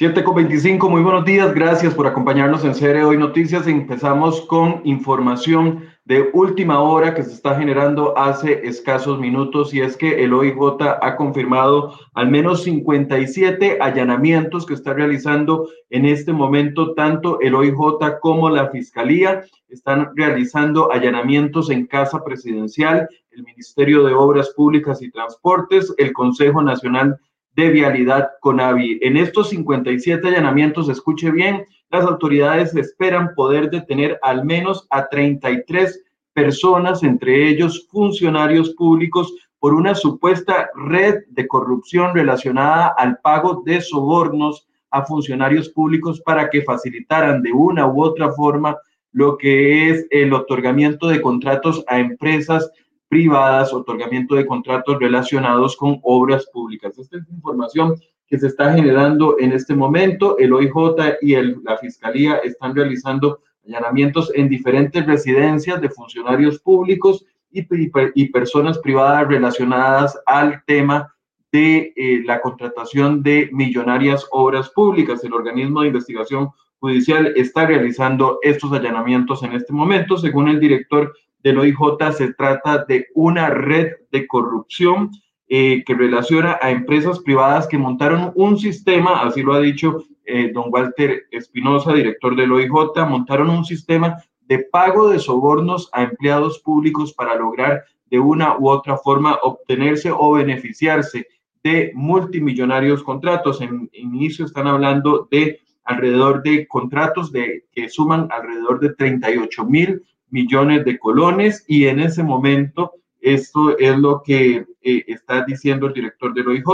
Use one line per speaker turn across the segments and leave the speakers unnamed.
7 con 25, muy buenos días, gracias por acompañarnos en Serie Hoy Noticias. Empezamos con información de última hora que se está generando hace escasos minutos y es que el OIJ ha confirmado al menos 57 allanamientos que está realizando en este momento tanto el OIJ como la Fiscalía. Están realizando allanamientos en Casa Presidencial, el Ministerio de Obras Públicas y Transportes, el Consejo Nacional de Vialidad CONAVI. En estos 57 allanamientos, escuche bien, las autoridades esperan poder detener al menos a 33 personas, entre ellos funcionarios públicos, por una supuesta red de corrupción relacionada al pago de sobornos a funcionarios públicos para que facilitaran de una u otra forma lo que es el otorgamiento de contratos a empresas privadas, otorgamiento de contratos relacionados con obras públicas. Esta es información que se está generando en este momento. El OIJ y la Fiscalía están realizando allanamientos en diferentes residencias de funcionarios públicos y, y, personas privadas relacionadas al tema de eh, la contratación de millonarias obras públicas. El organismo de investigación judicial está realizando estos allanamientos en este momento, según el director del OIJ se trata de una red de corrupción eh, que relaciona a empresas privadas que montaron un sistema, así lo ha dicho eh, don Walter Espinosa, director del OIJ, montaron un sistema de pago de sobornos a empleados públicos para lograr de una u otra forma obtenerse o beneficiarse de multimillonarios contratos. En inicio están hablando de alrededor de contratos de, que suman alrededor de 38 mil millones de colones y en ese momento esto es lo que eh, está diciendo el director del OIJ.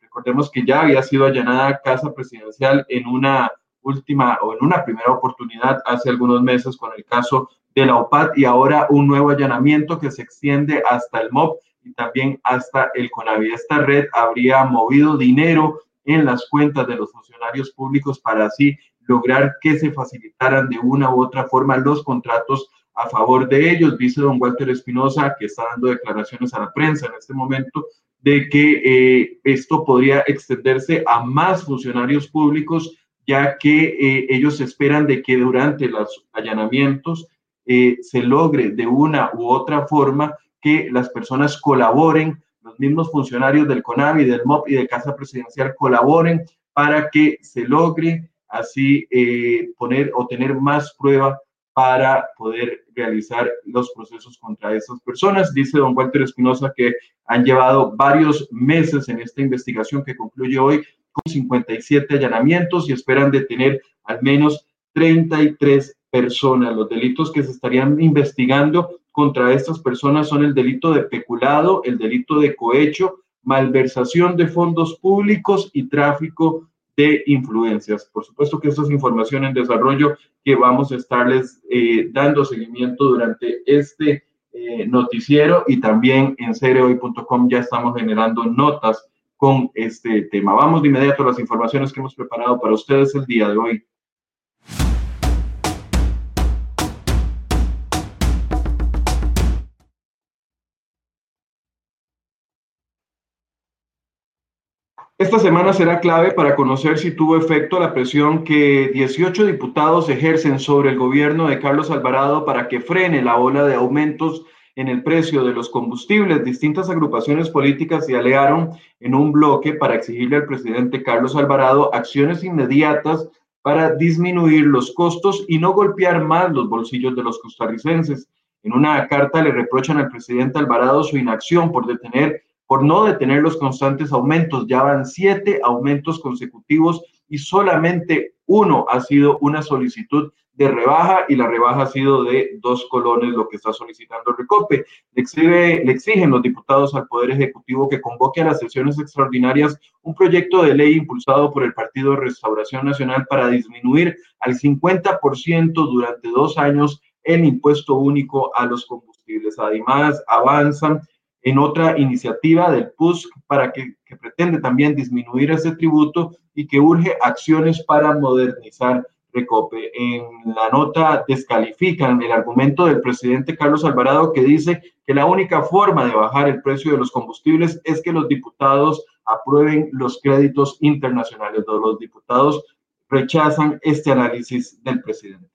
Recordemos que ya había sido allanada Casa Presidencial en una última o en una primera oportunidad hace algunos meses con el caso de la OPAT y ahora un nuevo allanamiento que se extiende hasta el MOP y también hasta el CONAVI. Esta red habría movido dinero en las cuentas de los funcionarios públicos para así lograr que se facilitaran de una u otra forma los contratos a favor de ellos. Dice don Walter Espinosa, que está dando declaraciones a la prensa en este momento, de que eh, esto podría extenderse a más funcionarios públicos, ya que eh, ellos esperan de que durante los allanamientos eh, se logre de una u otra forma que las personas colaboren, los mismos funcionarios del CONAVI, del MOP y de Casa Presidencial colaboren para que se logre así poner o tener más prueba para poder realizar los procesos contra estas personas. Dice don Walter Espinosa que han llevado varios meses en esta investigación que concluye hoy con 57 allanamientos y esperan detener al menos 33 personas. Los delitos que se estarían investigando contra estas personas son el delito de peculado, el delito de cohecho, malversación de fondos públicos y tráfico de influencias. Por supuesto que esto es información en desarrollo que vamos a estarles eh, dando seguimiento durante este eh, noticiero y también en cereoy.com ya estamos generando notas con este tema. Vamos de inmediato a las informaciones que hemos preparado para ustedes el día de hoy. Esta semana será clave para conocer si tuvo efecto la presión que 18 diputados ejercen sobre el gobierno de Carlos Alvarado para que frene la ola de aumentos en el precio de los combustibles. Distintas agrupaciones políticas se alearon en un bloque para exigirle al presidente Carlos Alvarado acciones inmediatas para disminuir los costos y no golpear más los bolsillos de los costarricenses. En una carta le reprochan al presidente Alvarado su inacción por detener por no detener los constantes aumentos. Ya van siete aumentos consecutivos y solamente uno ha sido una solicitud de rebaja y la rebaja ha sido de dos colones, lo que está solicitando Recope. Le, le exigen los diputados al Poder Ejecutivo que convoque a las sesiones extraordinarias un proyecto de ley impulsado por el Partido de Restauración Nacional para disminuir al 50% durante dos años el impuesto único a los combustibles. Además, avanzan en otra iniciativa del PUSC para que, pretende también disminuir ese tributo y que urge acciones para modernizar Recope. En la nota descalifican el argumento del presidente Carlos Alvarado que dice que la única forma de bajar el precio de los combustibles es que los diputados aprueben los créditos internacionales. Los diputados rechazan este análisis del presidente.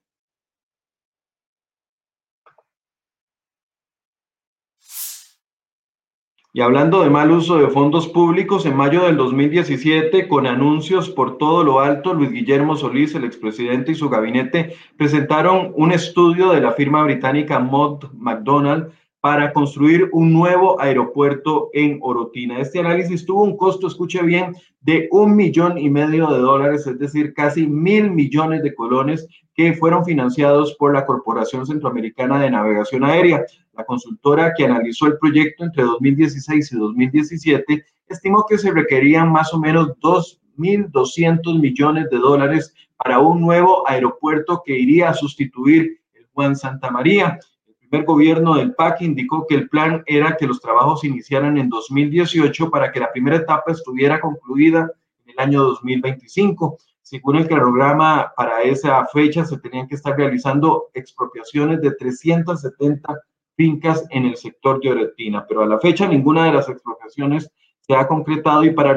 Y hablando de mal uso de fondos públicos, en mayo del 2017, con anuncios por todo lo alto, Luis Guillermo Solís, el expresidente y su gabinete presentaron un estudio de la firma británica Mod McDonald para construir un nuevo aeropuerto en Orotina. Este análisis tuvo un costo, escuche bien, de un millón y medio de dólares, es decir, casi mil millones de colones que fueron financiados por la Corporación Centroamericana de Navegación Aérea. La consultora que analizó el proyecto entre 2016 y 2017 estimó que se requerían más o menos 2.200 millones de dólares para un nuevo aeropuerto que iría a sustituir el Juan Santa María. El primer gobierno del PAC indicó que el plan era que los trabajos iniciaran en 2018 para que la primera etapa estuviera concluida en el año 2025. Según el cronograma, para esa fecha se tenían que estar realizando expropiaciones de 370 fincas en el sector de Oretina, pero a la fecha ninguna de las expropiaciones se ha concretado y para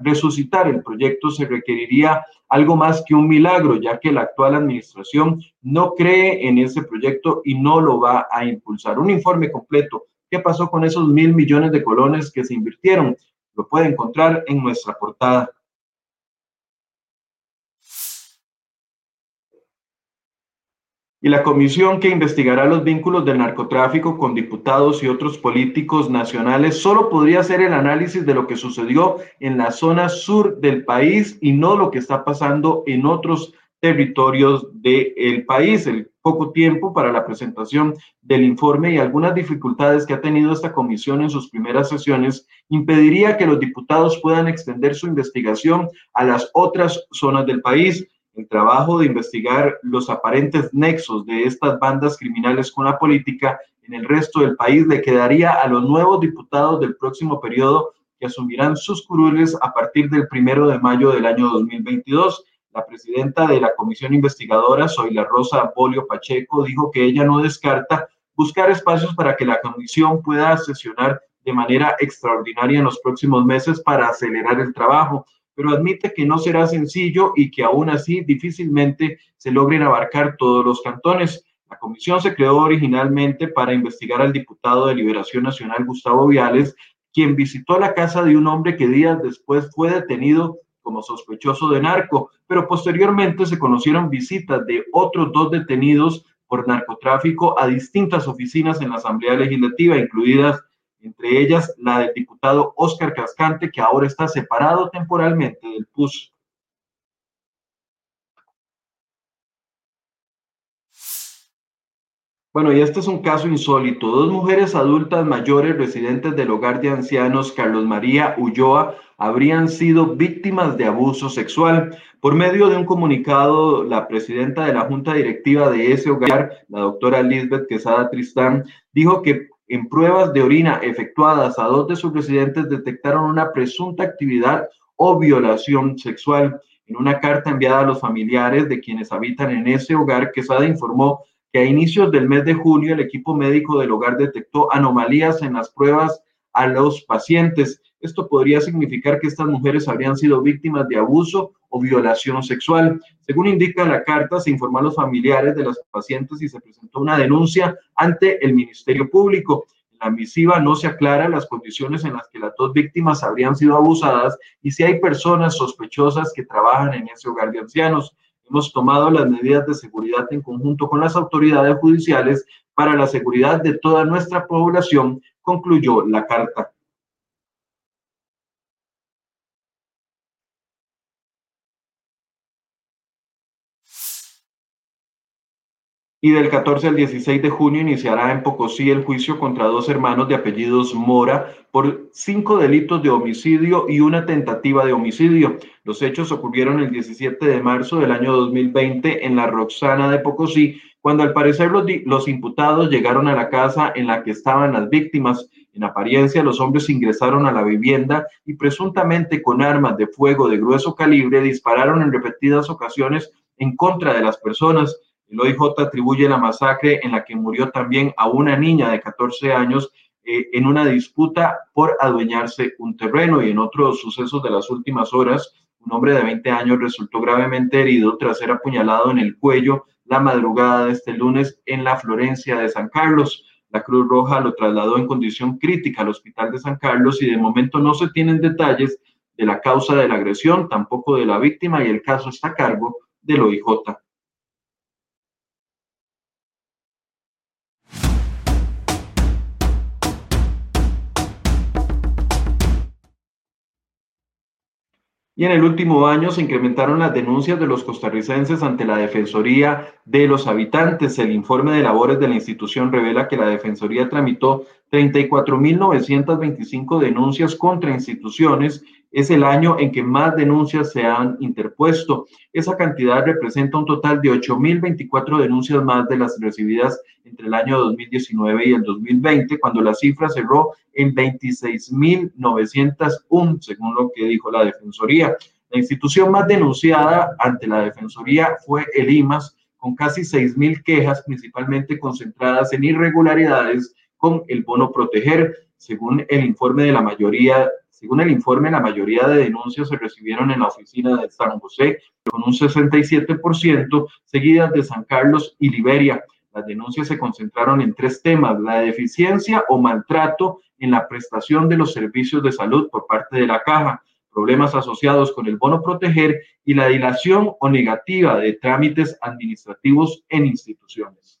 resucitar, el proyecto se requeriría algo más que un milagro, ya que la actual administración no cree en ese proyecto y no lo va a impulsar. Un informe completo. ¿Qué pasó con esos mil millones de colones que se invirtieron? Lo puede encontrar en nuestra portada. Y la comisión que investigará los vínculos del narcotráfico con diputados y otros políticos nacionales solo podría hacer el análisis de lo que sucedió en la zona sur del país y no lo que está pasando en otros territorios del país. El poco tiempo para la presentación del informe y algunas dificultades que ha tenido esta comisión en sus primeras sesiones impediría que los diputados puedan extender su investigación a las otras zonas del país el trabajo de investigar los aparentes nexos de estas bandas criminales con la política en el resto del país le quedaría a los nuevos diputados del próximo periodo que asumirán sus curules a partir del primero de mayo del año 2022. La presidenta de la comisión investigadora, Zoila Rosa Bolio Pacheco, dijo que ella no descarta buscar espacios para que la comisión pueda sesionar de manera extraordinaria en los próximos meses para acelerar el trabajo pero admite que no será sencillo y que aún así difícilmente se logren abarcar todos los cantones. La comisión se creó originalmente para investigar al diputado de Liberación Nacional Gustavo Viales, quien visitó la casa de un hombre que días después fue detenido como sospechoso de narco, pero posteriormente se conocieron visitas de otros dos detenidos por narcotráfico a distintas oficinas en la Asamblea Legislativa, incluidas entre ellas la del diputado Óscar Cascante, que ahora está separado temporalmente del PUS. Bueno, y este es un caso insólito. Dos mujeres adultas mayores residentes del hogar de ancianos Carlos María Ulloa habrían sido víctimas de abuso sexual. Por medio de un comunicado, la presidenta de la junta directiva de ese hogar, la doctora Lisbeth Quesada Tristán, dijo que en pruebas de orina efectuadas a dos de sus residentes detectaron una presunta actividad o violación sexual. En una carta enviada a los familiares de quienes habitan en ese hogar, Quesada informó que a inicios del mes de junio el equipo médico del hogar detectó anomalías en las pruebas a los pacientes. Esto podría significar que estas mujeres habrían sido víctimas de abuso o violación sexual. Según indica la carta, se informó a los familiares de las pacientes y se presentó una denuncia ante el Ministerio Público. En la misiva no se aclaran las condiciones en las que las dos víctimas habrían sido abusadas y si hay personas sospechosas que trabajan en ese hogar de ancianos. Hemos tomado las medidas de seguridad en conjunto con las autoridades judiciales para la seguridad de toda nuestra población, concluyó la carta. Y del 14 al 16 de junio iniciará en Pocosí el juicio contra dos hermanos de apellidos Mora por cinco delitos de homicidio y una tentativa de homicidio. Los hechos ocurrieron el 17 de marzo del año 2020 en la Roxana de Pocosí, cuando al parecer los, los imputados llegaron a la casa en la que estaban las víctimas. En apariencia, los hombres ingresaron a la vivienda y presuntamente con armas de fuego de grueso calibre dispararon en repetidas ocasiones en contra de las personas. El OIJ atribuye la masacre en la que murió también a una niña de 14 años eh, en una disputa por adueñarse un terreno y en otros sucesos de las últimas horas, un hombre de 20 años resultó gravemente herido tras ser apuñalado en el cuello la madrugada de este lunes en la Florencia de San Carlos. La Cruz Roja lo trasladó en condición crítica al Hospital de San Carlos y de momento no se tienen detalles de la causa de la agresión, tampoco de la víctima y el caso está a cargo del OIJ. Y en el último año se incrementaron las denuncias de los costarricenses ante la Defensoría de los Habitantes. El informe de labores de la institución revela que la Defensoría tramitó 34.925 denuncias contra instituciones es el año en que más denuncias se han interpuesto. Esa cantidad representa un total de 8.024 denuncias más de las recibidas entre el año 2019 y el 2020, cuando la cifra cerró en 26.901, según lo que dijo la Defensoría. La institución más denunciada ante la Defensoría fue el IMAS, con casi 6.000 quejas, principalmente concentradas en irregularidades el bono proteger, según el informe de la mayoría según el informe, la mayoría de denuncias se recibieron en la oficina de San José, con un 67%, seguidas de San Carlos y Liberia. Las denuncias se concentraron en tres temas, la deficiencia o maltrato en la prestación de los servicios de salud por parte de la caja, problemas asociados con el bono proteger y la dilación o negativa de trámites administrativos en instituciones.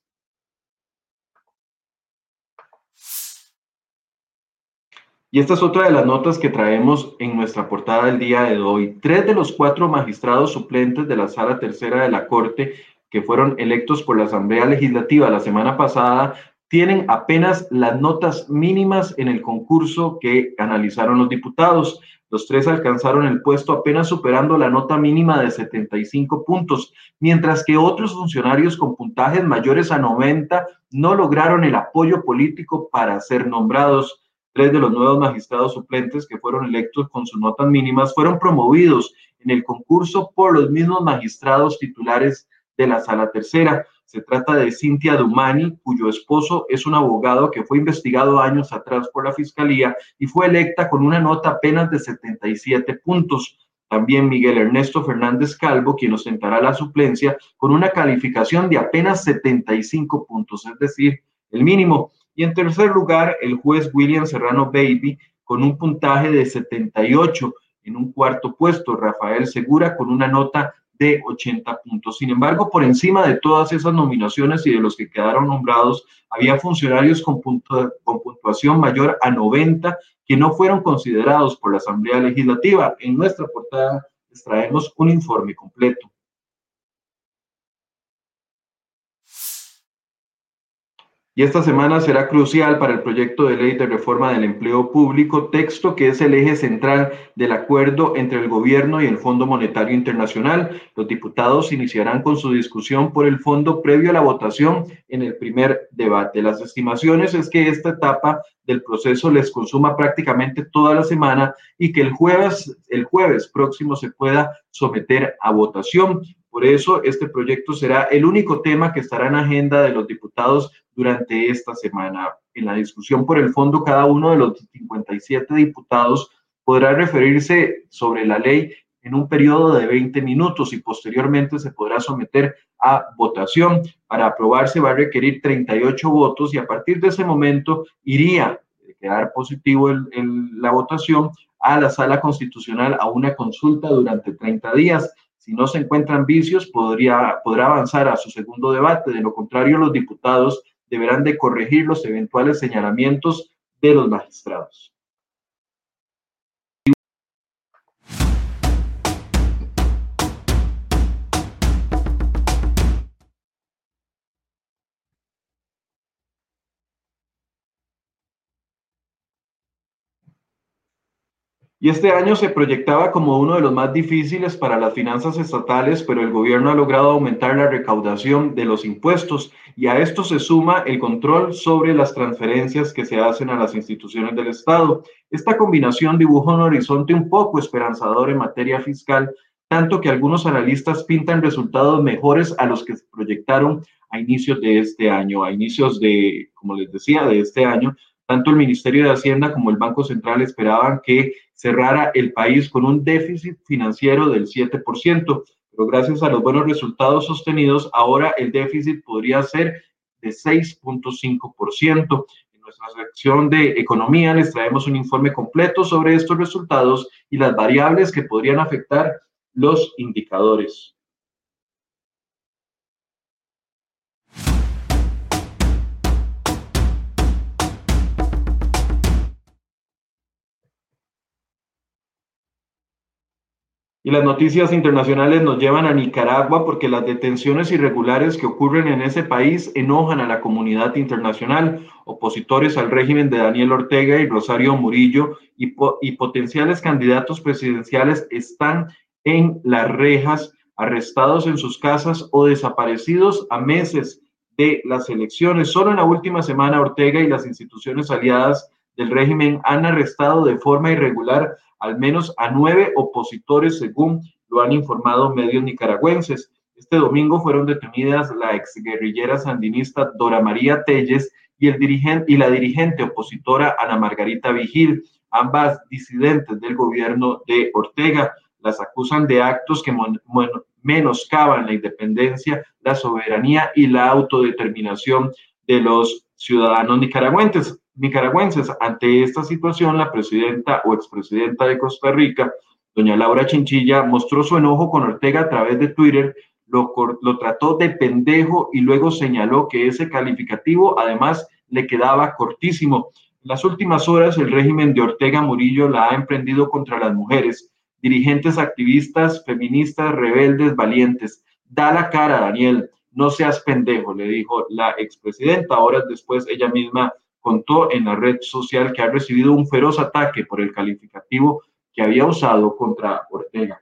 Y esta es otra de las notas que traemos en nuestra portada del día de hoy. Tres de los cuatro magistrados suplentes de la Sala Tercera de la Corte que fueron electos por la Asamblea Legislativa la semana pasada tienen apenas las notas mínimas en el concurso que analizaron los diputados. Los tres alcanzaron el puesto apenas superando la nota mínima de 75 puntos, mientras que otros funcionarios con puntajes mayores a 90 no lograron el apoyo político para ser nombrados. Tres de los nuevos magistrados suplentes que fueron electos con sus notas mínimas fueron promovidos en el concurso por los mismos magistrados titulares de la Sala Tercera. Se trata de Cintia Dumani, cuyo esposo es un abogado que fue investigado años atrás por la Fiscalía y fue electa con una nota apenas de 77 puntos. También Miguel Ernesto Fernández Calvo, quien ostentará la suplencia con una calificación de apenas 75 puntos, es decir, el mínimo. Y en tercer lugar, el juez William Serrano Baby con un puntaje de 78. En un cuarto puesto, Rafael Segura con una nota de 80 puntos. Sin embargo, por encima de todas esas nominaciones y de los que quedaron nombrados, había funcionarios con, con puntuación mayor a 90 que no fueron considerados por la Asamblea Legislativa. En nuestra portada les traemos un informe completo. Y esta semana será crucial para el proyecto de ley de reforma del empleo público, texto que es el eje central del acuerdo entre el gobierno y el Fondo Monetario Internacional. Los diputados iniciarán con su discusión por el fondo previo a la votación en el primer debate. Las estimaciones es que esta etapa del proceso les consuma prácticamente toda la semana y que el jueves, el jueves próximo se pueda someter a votación. Por eso, este proyecto será el único tema que estará en agenda de los diputados durante esta semana. En la discusión por el fondo, cada uno de los 57 diputados podrá referirse sobre la ley en un periodo de 20 minutos y posteriormente se podrá someter a votación. Para aprobarse va a requerir 38 votos y a partir de ese momento iría a quedar positivo la votación a la sala constitucional a una consulta durante 30 días. Si no se encuentran vicios, podría, podrá avanzar a su segundo debate. De lo contrario, los diputados deberán de corregir los eventuales señalamientos de los magistrados. Y este año se proyectaba como uno de los más difíciles para las finanzas estatales, pero el gobierno ha logrado aumentar la recaudación de los impuestos y a esto se suma el control sobre las transferencias que se hacen a las instituciones del Estado. Esta combinación dibuja un horizonte un poco esperanzador en materia fiscal, tanto que algunos analistas pintan resultados mejores a los que se proyectaron a inicios de este año, a inicios de, como les decía, de este año. Tanto el Ministerio de Hacienda como el Banco Central esperaban que cerrara el país con un déficit financiero del 7%, pero gracias a los buenos resultados sostenidos, ahora el déficit podría ser de 6.5%. En nuestra sección de economía les traemos un informe completo sobre estos resultados y las variables que podrían afectar los indicadores. Y las noticias internacionales nos llevan a Nicaragua porque las detenciones irregulares que ocurren en ese país enojan a la comunidad internacional. Opositores al régimen de Daniel Ortega y Rosario Murillo y, y potenciales candidatos presidenciales están en las rejas, arrestados en sus casas o desaparecidos a meses de las elecciones. Solo en la última semana Ortega y las instituciones aliadas del régimen han arrestado de forma irregular al menos a nueve opositores, según lo han informado medios nicaragüenses. Este domingo fueron detenidas la exguerrillera sandinista Dora María Telles y, el dirigente, y la dirigente opositora Ana Margarita Vigil, ambas disidentes del gobierno de Ortega. Las acusan de actos que menoscaban la independencia, la soberanía y la autodeterminación de los ciudadanos nicaragüenses nicaragüenses. Ante esta situación, la presidenta o expresidenta de Costa Rica, doña Laura Chinchilla, mostró su enojo con Ortega a través de Twitter, lo, lo trató de pendejo y luego señaló que ese calificativo además le quedaba cortísimo. Las últimas horas, el régimen de Ortega Murillo la ha emprendido contra las mujeres, dirigentes activistas, feministas, rebeldes, valientes. Da la cara, Daniel, no seas pendejo, le dijo la expresidenta. Horas después, ella misma contó en la red social que ha recibido un feroz ataque por el calificativo que había usado contra Ortega.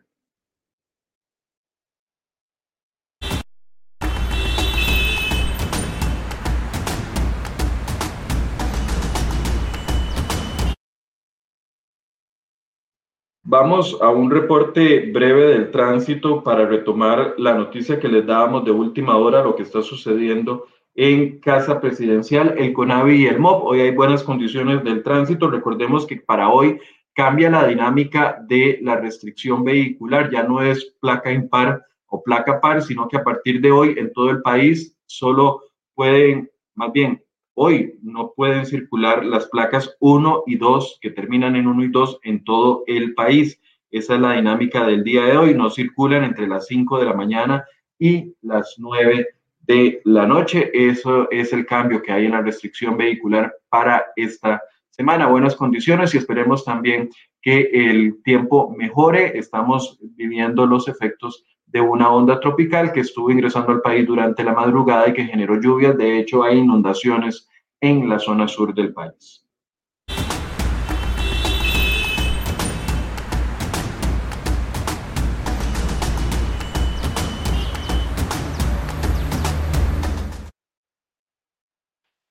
Vamos a un reporte breve del tránsito para retomar la noticia que les dábamos de última hora, lo que está sucediendo en Casa Presidencial, el CONAVI y el MOB. Hoy hay buenas condiciones del tránsito. Recordemos que para hoy cambia la dinámica de la restricción vehicular. Ya no es placa impar o placa par, sino que a partir de hoy en todo el país solo pueden, más bien, hoy no pueden circular las placas 1 y 2 que terminan en 1 y 2 en todo el país. Esa es la dinámica del día de hoy. No circulan entre las 5 de la mañana y las 9 de la noche. Eso es el cambio que hay en la restricción vehicular para esta semana. Buenas condiciones y esperemos también que el tiempo mejore. Estamos viviendo los efectos de una onda tropical que estuvo ingresando al país durante la madrugada y que generó lluvias. De hecho, hay inundaciones en la zona sur del país.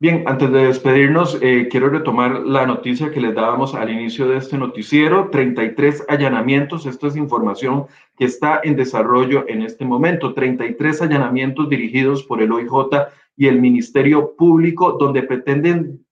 Bien, antes de despedirnos, eh, quiero retomar la noticia que les dábamos al inicio de este noticiero. 33 allanamientos, esto es información que está en desarrollo en este momento. 33 allanamientos dirigidos por el OIJ y el Ministerio Público, donde pretenden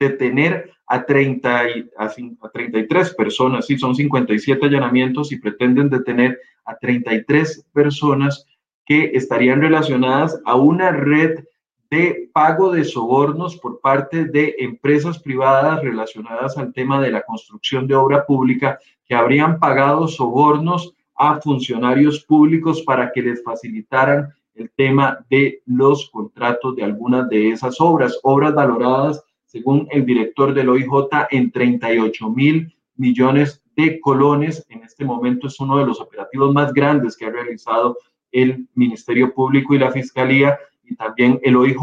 detener a, 30 a, a 33 personas. Sí, son 57 allanamientos y pretenden detener a 33 personas que estarían relacionadas a una red de pago de sobornos por parte de empresas privadas relacionadas al tema de la construcción de obra pública que habrían pagado sobornos a funcionarios públicos para que les facilitaran el tema de los contratos de algunas de esas obras, obras valoradas, según el director del OIJ, en 38 mil millones de colones. En este momento es uno de los operativos más grandes que ha realizado el Ministerio Público y la Fiscalía y también el OIJ.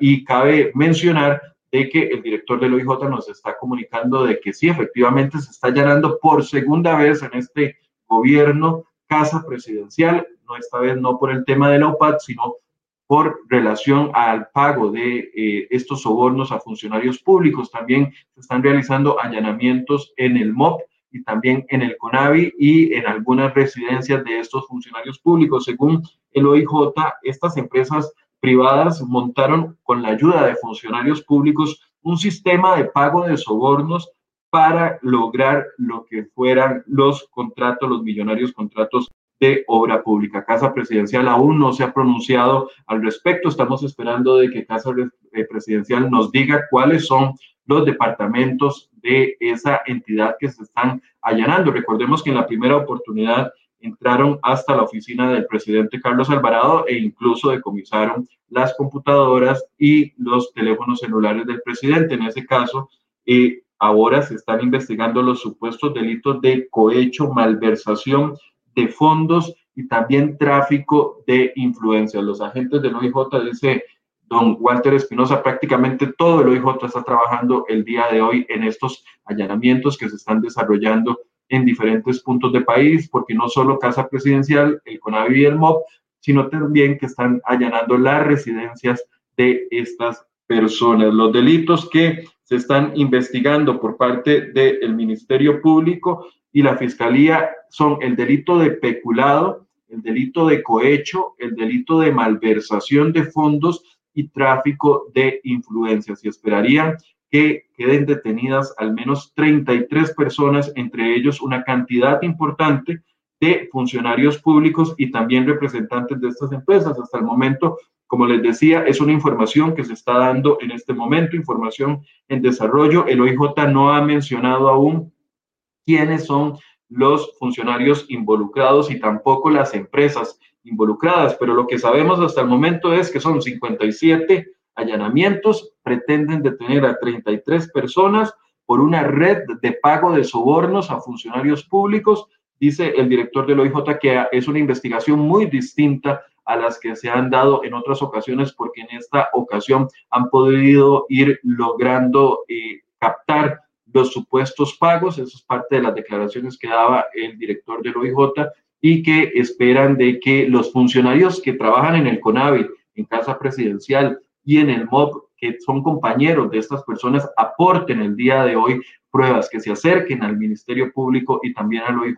Y cabe mencionar de que el director del OIJ nos está comunicando de que sí, efectivamente se está allanando por segunda vez en este gobierno casa presidencial, no esta vez no por el tema de la OPAD, sino por relación al pago de eh, estos sobornos a funcionarios públicos. También se están realizando allanamientos en el MOP y también en el CONAVI y en algunas residencias de estos funcionarios públicos. Según el OIJ, estas empresas privadas montaron con la ayuda de funcionarios públicos un sistema de pago de sobornos para lograr lo que fueran los contratos, los millonarios contratos de obra pública. Casa Presidencial aún no se ha pronunciado al respecto. Estamos esperando de que Casa eh, Presidencial nos diga cuáles son los departamentos de esa entidad que se están allanando. Recordemos que en la primera oportunidad entraron hasta la oficina del presidente Carlos Alvarado e incluso decomisaron las computadoras y los teléfonos celulares del presidente. En ese caso, eh, ahora se están investigando los supuestos delitos de cohecho, malversación de fondos y también tráfico de influencias. Los agentes del OIJ, dice don Walter Espinosa, prácticamente todo el OIJ está trabajando el día de hoy en estos allanamientos que se están desarrollando en diferentes puntos del país, porque no solo Casa Presidencial, el CONAVI y el MOB, sino también que están allanando las residencias de estas personas. Los delitos que se están investigando por parte del Ministerio Público y la Fiscalía son el delito de peculado, el delito de cohecho, el delito de malversación de fondos y tráfico de influencias. Y esperarían que queden detenidas al menos 33 personas, entre ellos una cantidad importante de funcionarios públicos y también representantes de estas empresas. Hasta el momento, como les decía, es una información que se está dando en este momento, información en desarrollo. El OIJ no ha mencionado aún quiénes son los funcionarios involucrados y tampoco las empresas involucradas, pero lo que sabemos hasta el momento es que son 57 allanamientos, pretenden detener a 33 personas por una red de pago de sobornos a funcionarios públicos. Dice el director del OIJ que es una investigación muy distinta a las que se han dado en otras ocasiones, porque en esta ocasión han podido ir logrando eh, captar los supuestos pagos, eso es parte de las declaraciones que daba el director del OIJ, y que esperan de que los funcionarios que trabajan en el CONAVI, en Casa Presidencial y en el MOB, que son compañeros de estas personas, aporten el día de hoy pruebas, que se acerquen al Ministerio Público y también al OIJ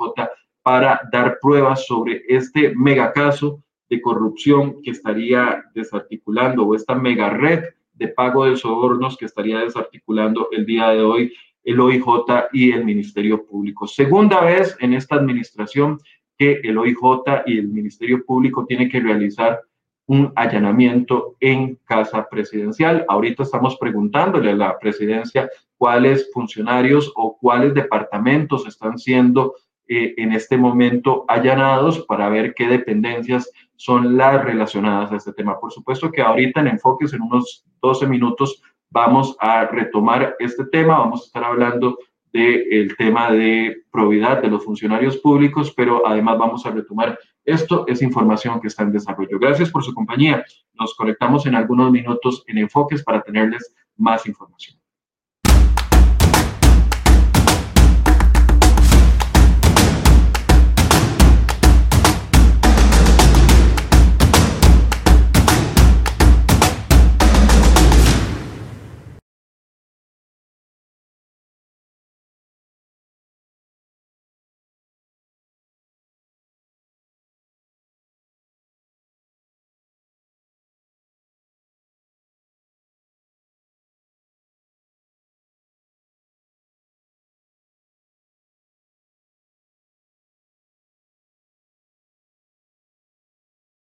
para dar pruebas sobre este megacaso de corrupción que estaría desarticulando o esta mega red de pago de sobornos que estaría desarticulando el día de hoy el OIJ y el Ministerio Público. Segunda vez en esta administración que el OIJ y el Ministerio Público tienen que realizar un allanamiento en casa presidencial. Ahorita estamos preguntándole a la presidencia cuáles funcionarios o cuáles departamentos están siendo eh, en este momento allanados para ver qué dependencias son las relacionadas a este tema. Por supuesto que ahorita en Enfoques, en unos 12 minutos, vamos a retomar este tema, vamos a estar hablando del tema de probidad de los funcionarios públicos, pero además vamos a retomar esto, es información que está en desarrollo. Gracias por su compañía. Nos conectamos en algunos minutos en Enfoques para tenerles más información.